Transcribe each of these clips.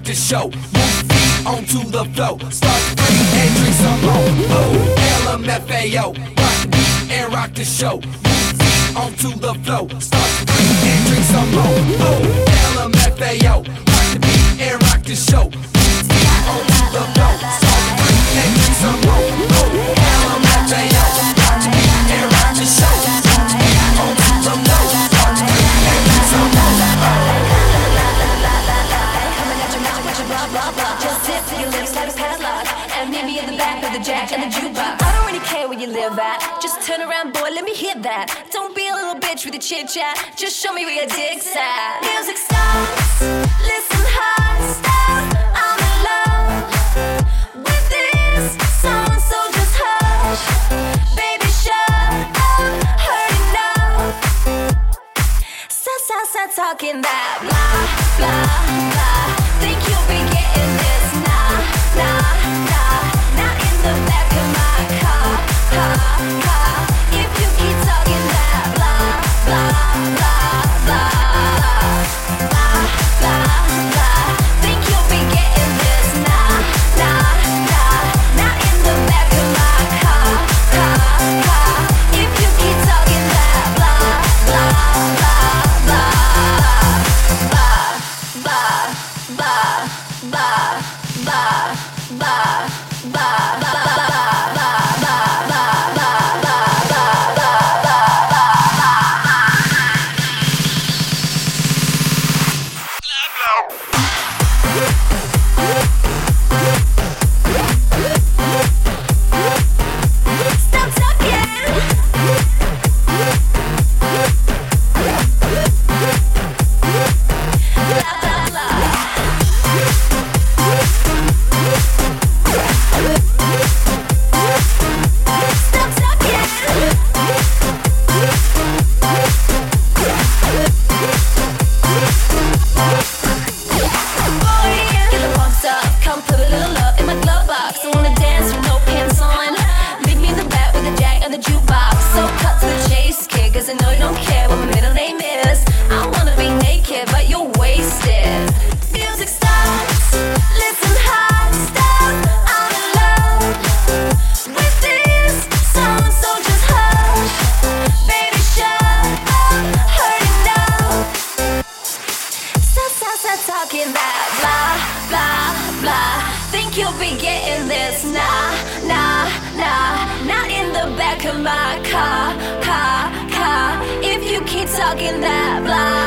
rock the show. Move feet onto the flow. Start free and drink some more. Oh, LMFAO. Rock beat and rock the show. Move feet onto the flow. Start free and drink some more. Oh, LMFAO. Rock the beat and rock the show. Move feet onto the flow. Start free and drink some more. that. Don't be a little bitch with the chit chat. Just show me where your dick's at. Music stops. Listen hard. Stop. I'm in love with this song, so just hush. Baby, shut up. Heard enough. Stop, stop, stop talking that blah, blah, blah. Think you'll be getting this? Nah, nah, nah. Not in the back of my car. car, car. fly.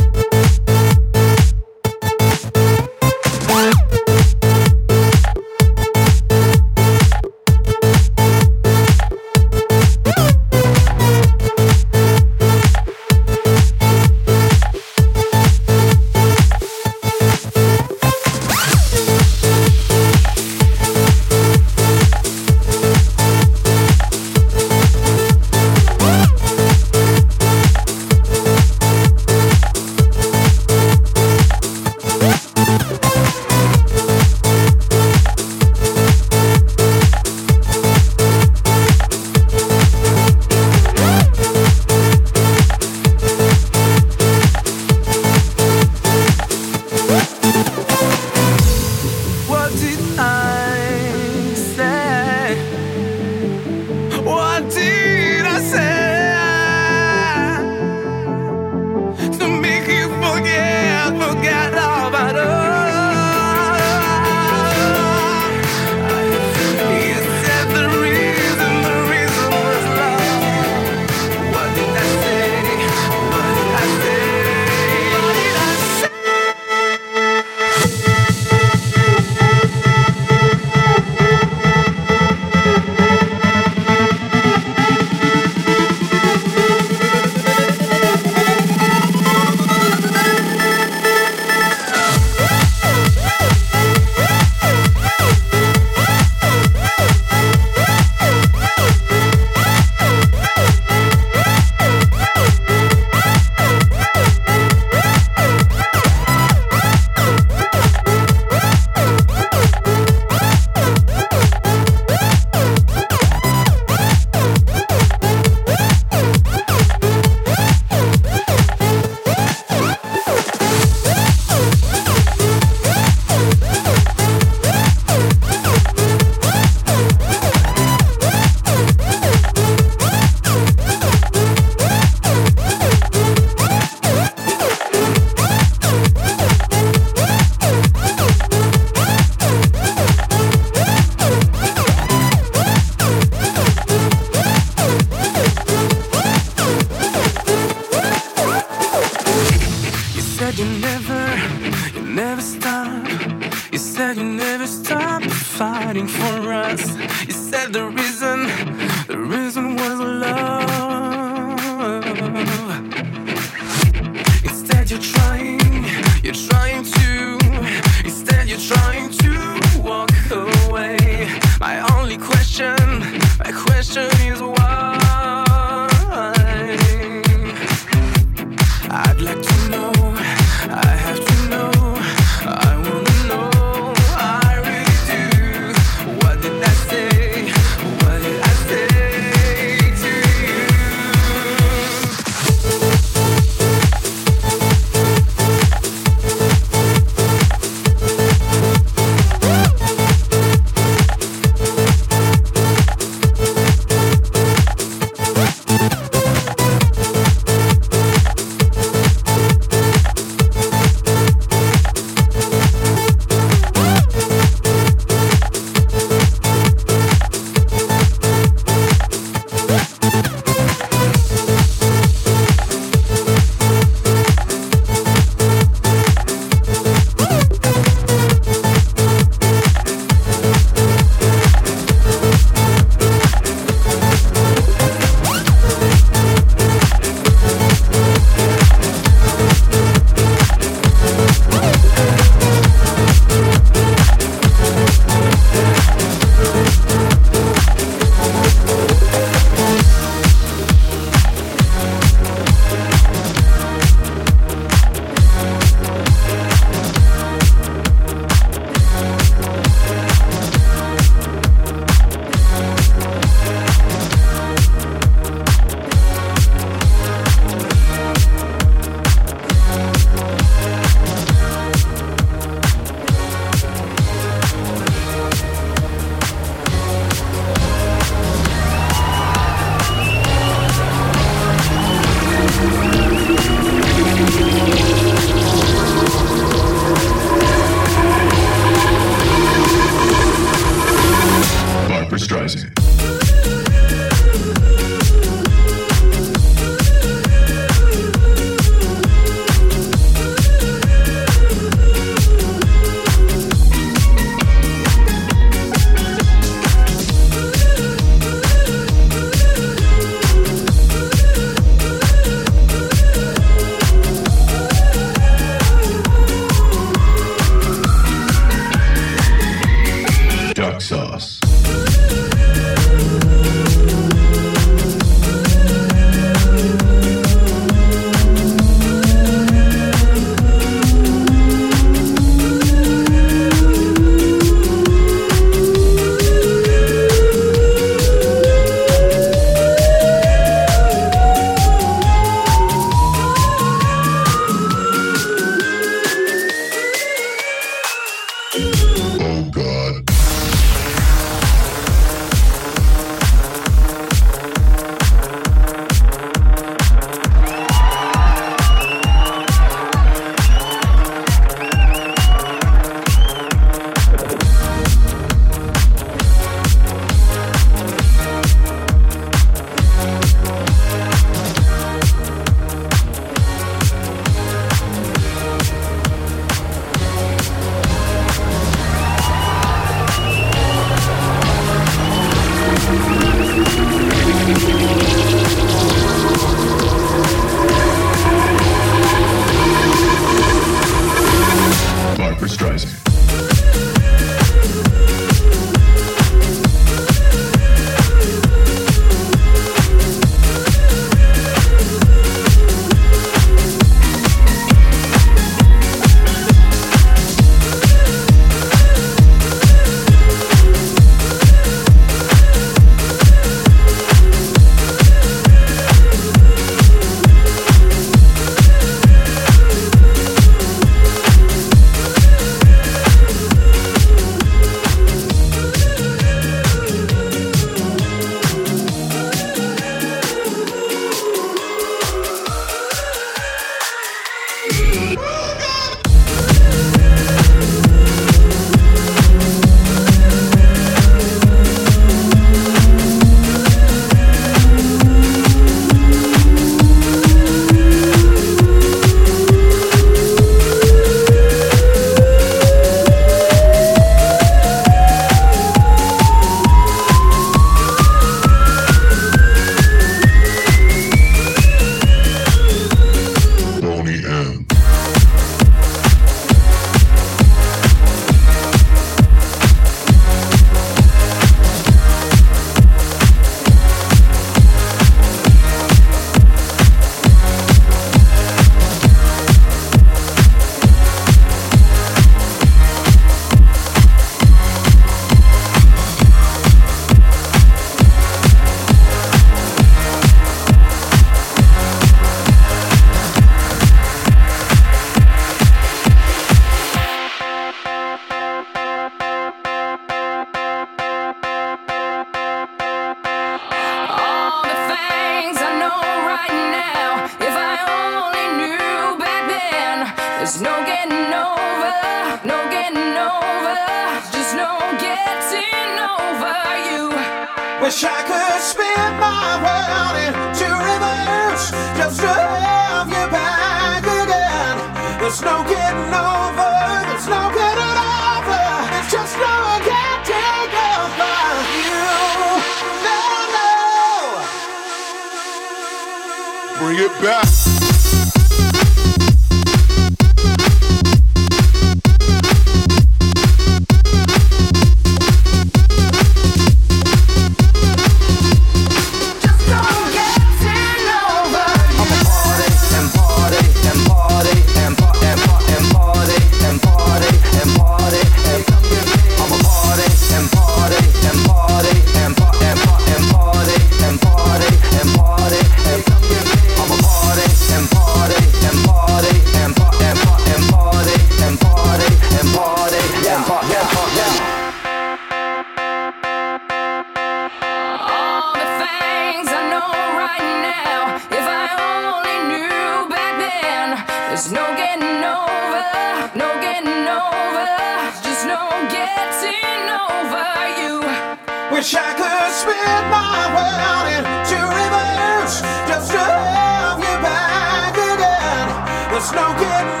wish I could spin my world into reverse just to have you back again. There's no getting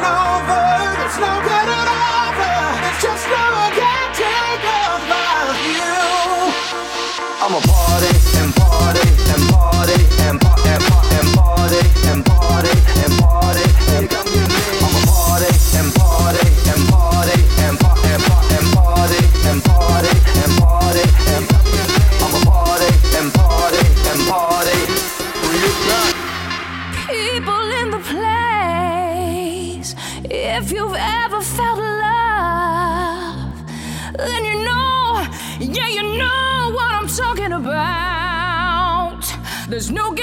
no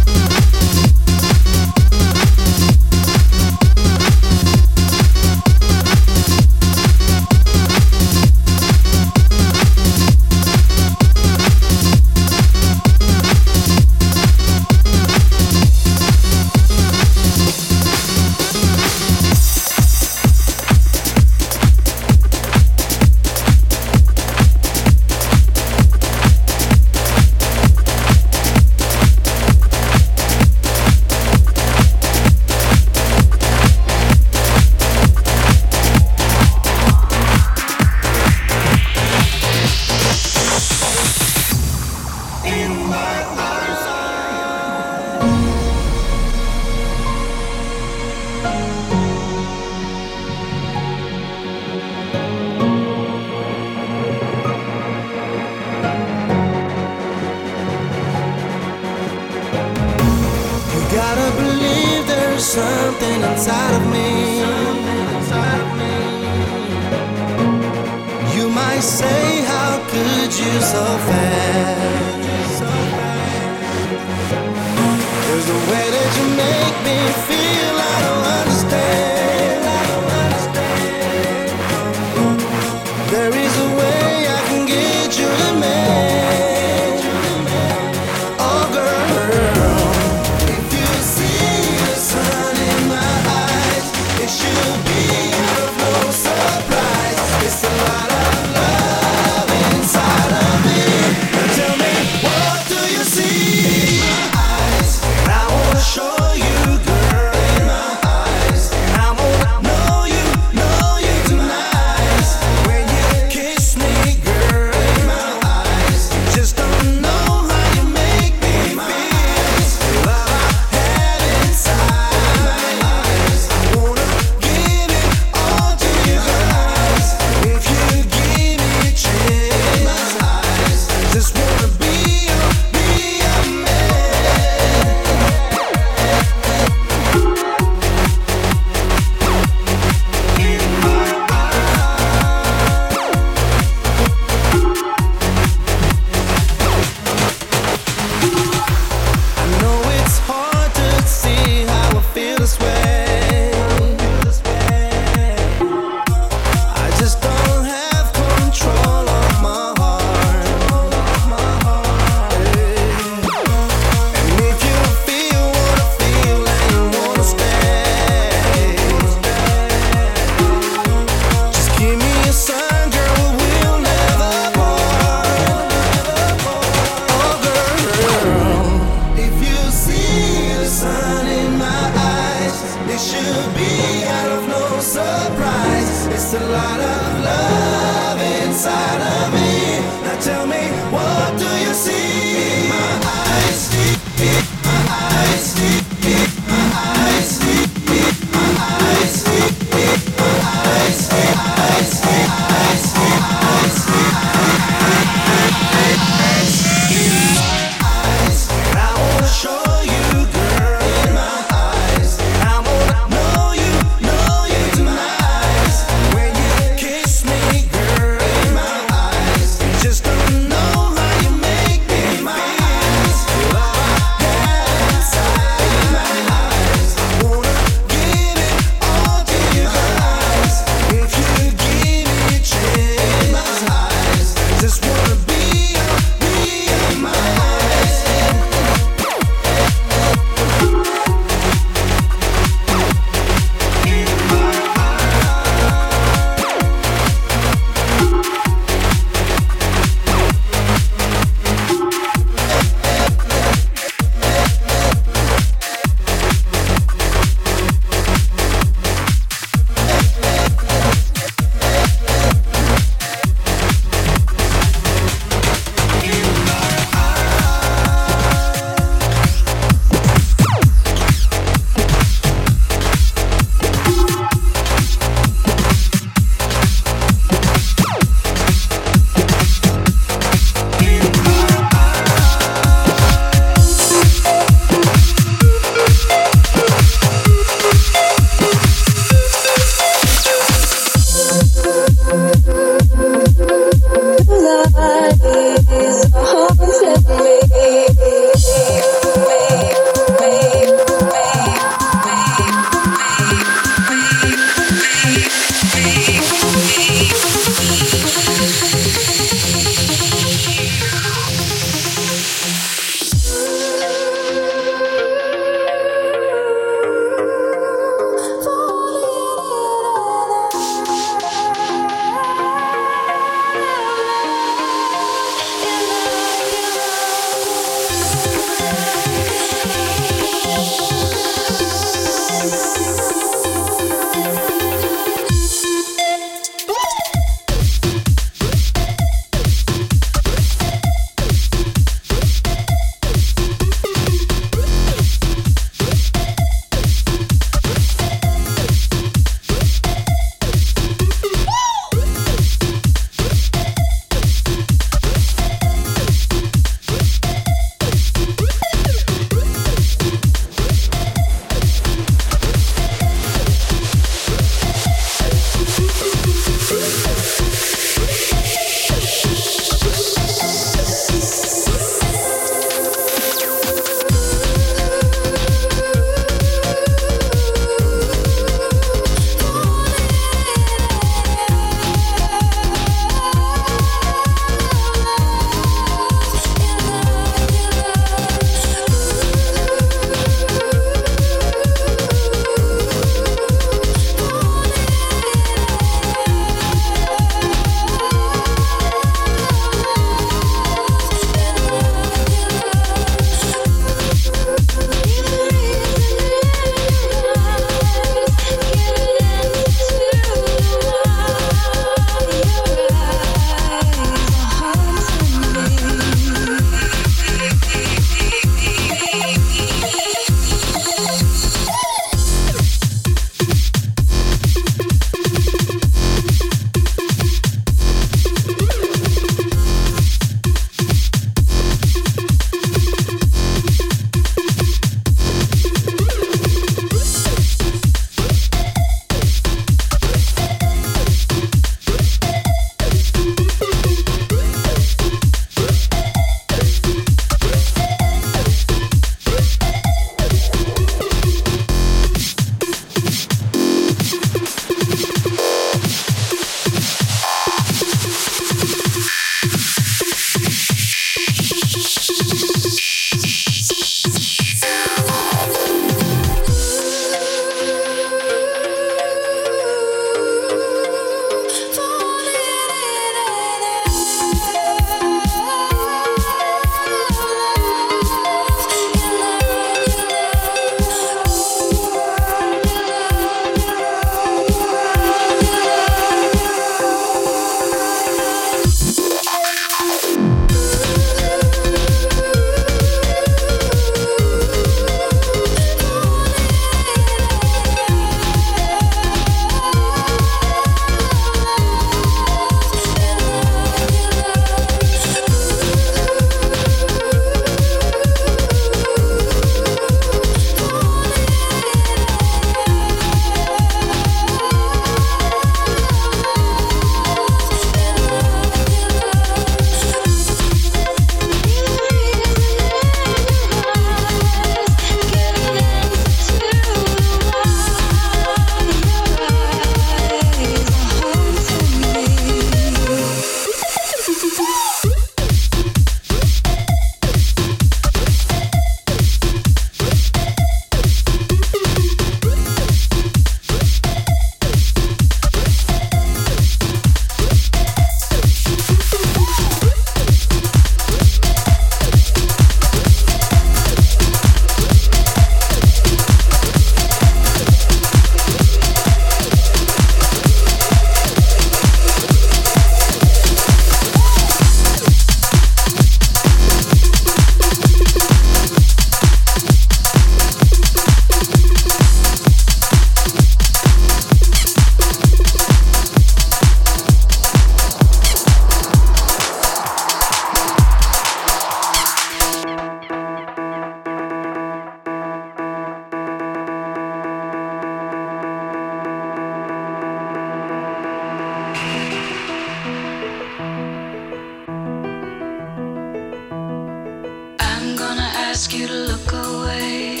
look away.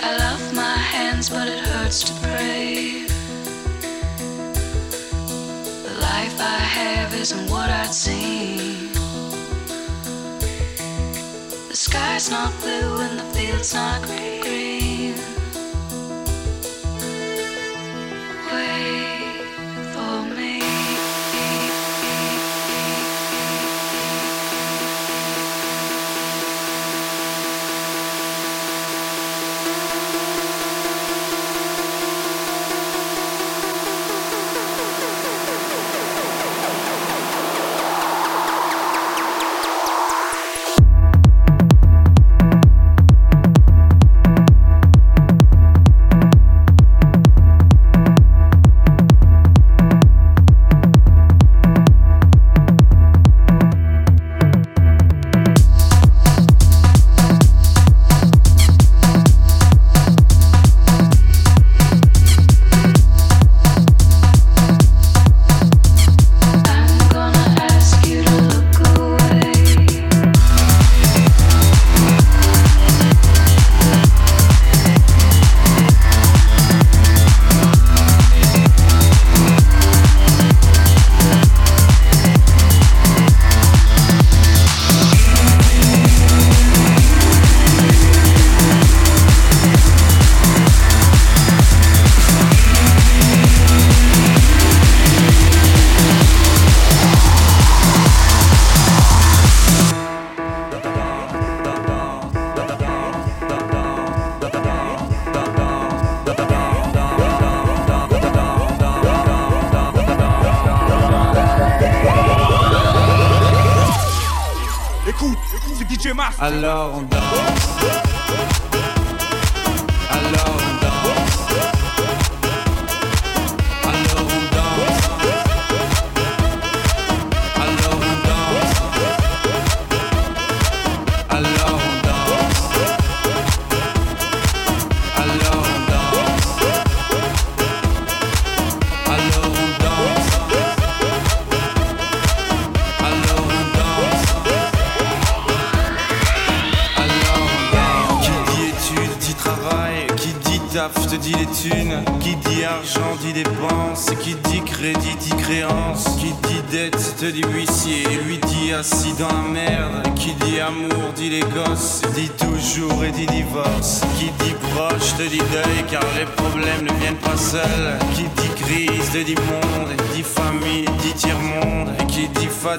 I love my hands, but it hurts to pray. The life I have isn't what I'd seen. The sky's not blue and the field's not green. Alors on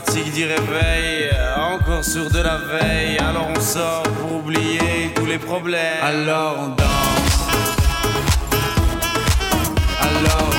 fatigue dit réveil, encore sur de la veille, alors on sort pour oublier tous les problèmes. Alors on danse. Alors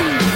living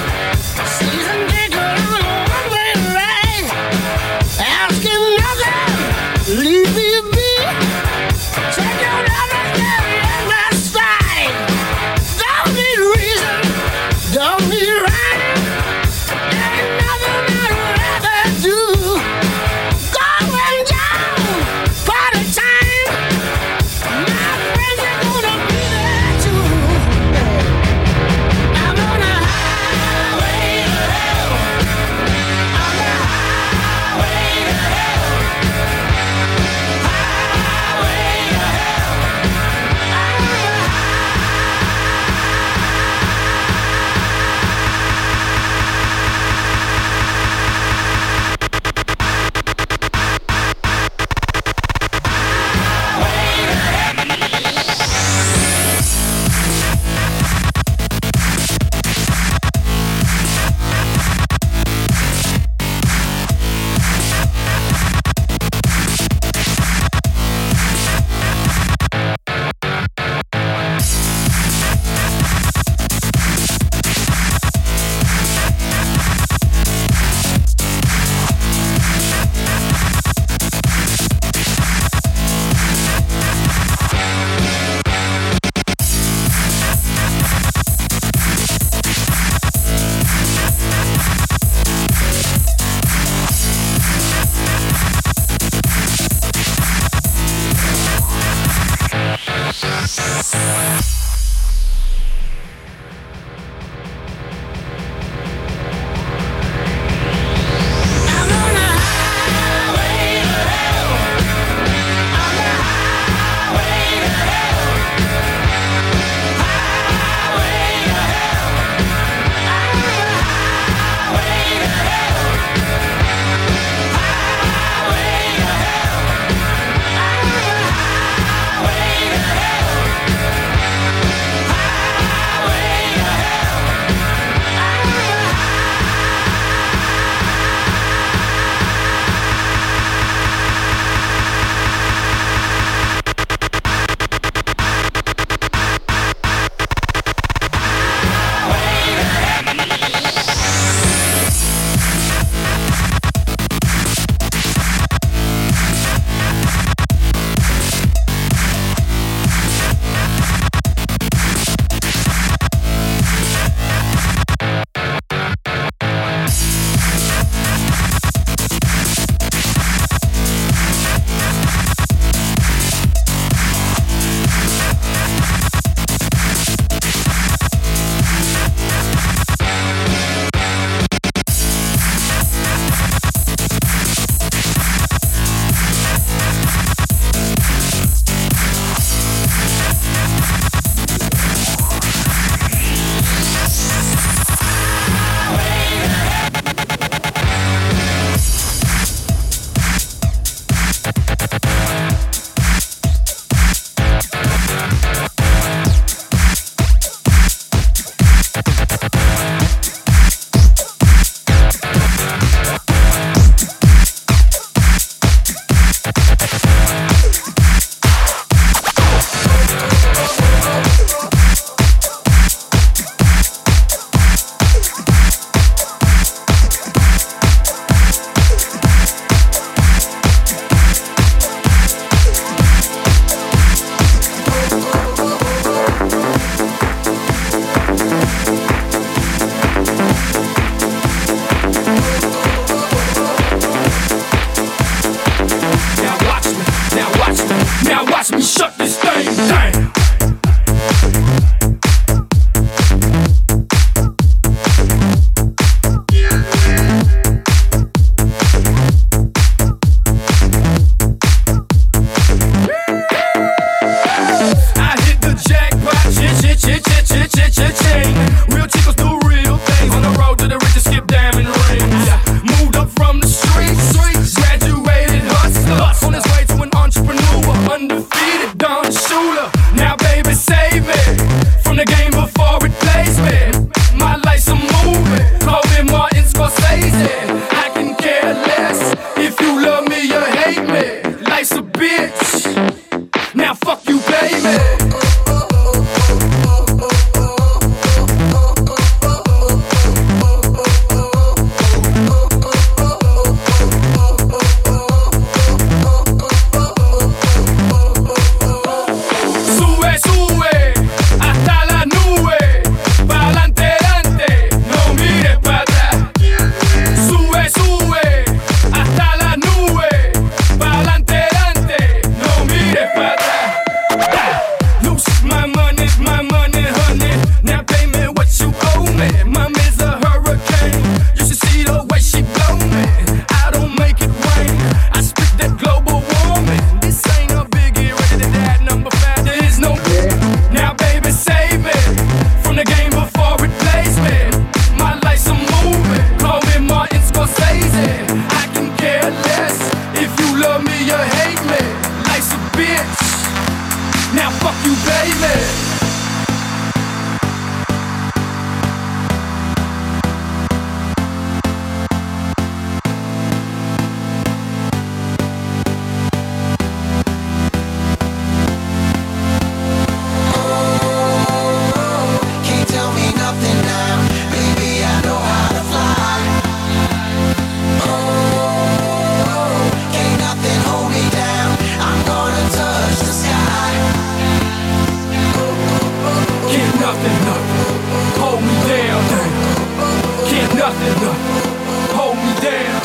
nothing, nothing hold me down.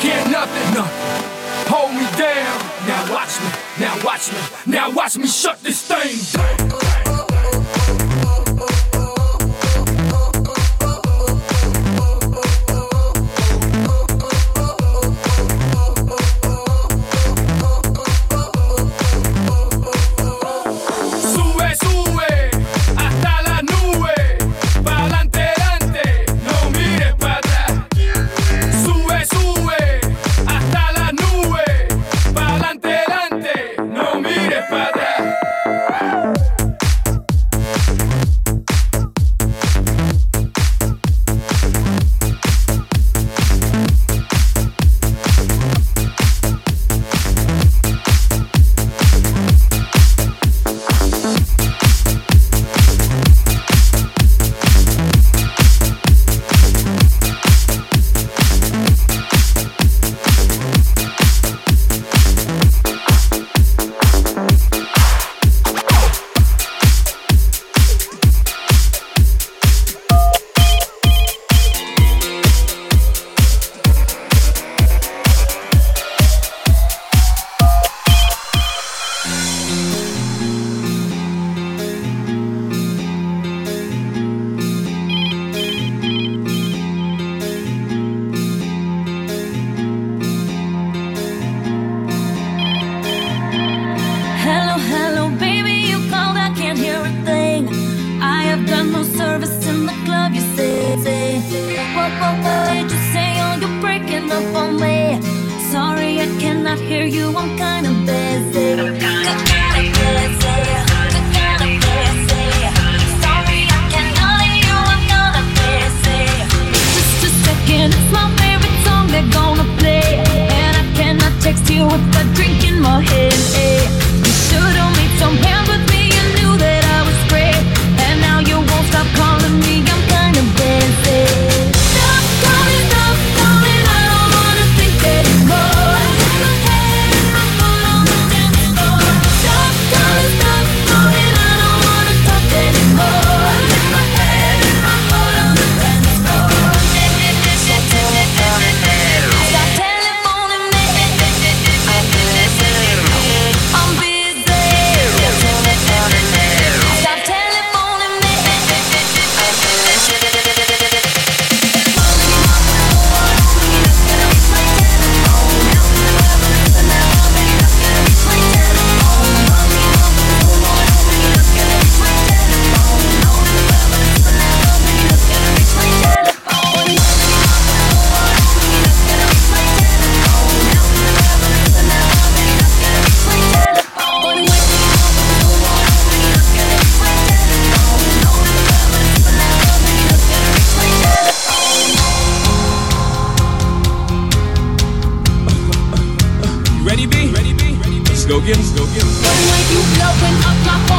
Can't nothing, nothing hold me down. Now watch me, now watch me, now watch me shut this thing down. you with the drinking my head. get go. When you blowing up my phone?